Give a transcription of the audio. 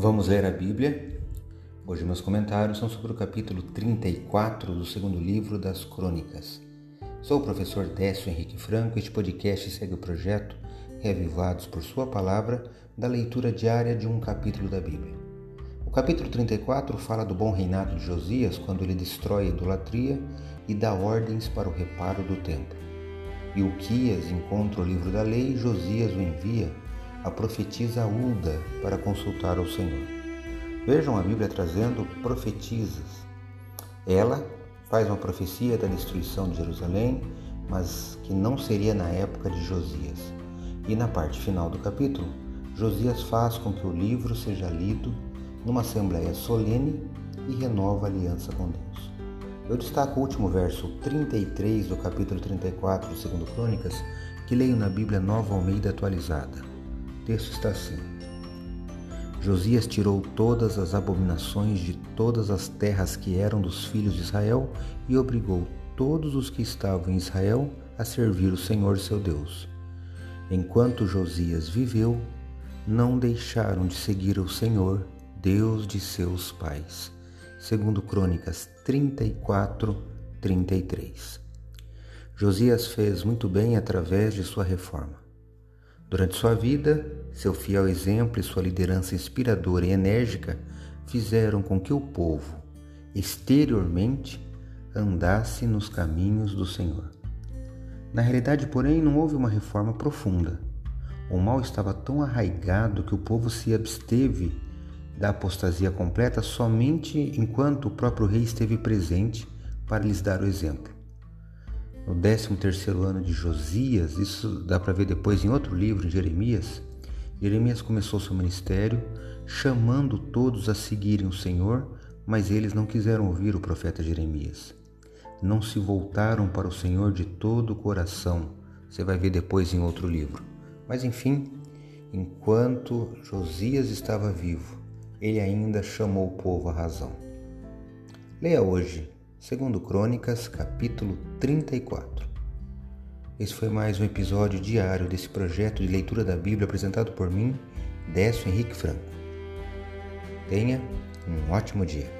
Vamos ler a Bíblia. Hoje meus comentários são sobre o capítulo 34 do segundo livro das Crônicas. Sou o professor Décio Henrique Franco e este podcast segue o projeto Reavivados por Sua Palavra da leitura diária de um capítulo da Bíblia. O capítulo 34 fala do bom reinado de Josias quando ele destrói a idolatria e dá ordens para o reparo do templo. E Uquias encontra o livro da lei e Josias o envia a profetisa Ulda para consultar ao Senhor. Vejam a Bíblia trazendo profetisas. Ela faz uma profecia da destruição de Jerusalém, mas que não seria na época de Josias. E na parte final do capítulo, Josias faz com que o livro seja lido numa assembleia solene e renova a aliança com Deus. Eu destaco o último verso 33 do capítulo 34 de 2 Crônicas, que leio na Bíblia Nova Almeida atualizada texto está assim: Josias tirou todas as abominações de todas as terras que eram dos filhos de Israel e obrigou todos os que estavam em Israel a servir o Senhor seu Deus. Enquanto Josias viveu, não deixaram de seguir o Senhor, Deus de seus pais. Segundo Crônicas 34, 33. Josias fez muito bem através de sua reforma. Durante sua vida, seu fiel exemplo e sua liderança inspiradora e enérgica fizeram com que o povo, exteriormente, andasse nos caminhos do Senhor. Na realidade, porém, não houve uma reforma profunda. O mal estava tão arraigado que o povo se absteve da apostasia completa somente enquanto o próprio rei esteve presente para lhes dar o exemplo no 13 ano de Josias, isso dá para ver depois em outro livro, em Jeremias, Jeremias começou seu ministério chamando todos a seguirem o Senhor, mas eles não quiseram ouvir o profeta Jeremias. Não se voltaram para o Senhor de todo o coração. Você vai ver depois em outro livro. Mas enfim, enquanto Josias estava vivo, ele ainda chamou o povo à razão. Leia hoje Segundo Crônicas, capítulo 34. Esse foi mais um episódio diário desse projeto de leitura da Bíblia apresentado por mim, Décio Henrique Franco. Tenha um ótimo dia.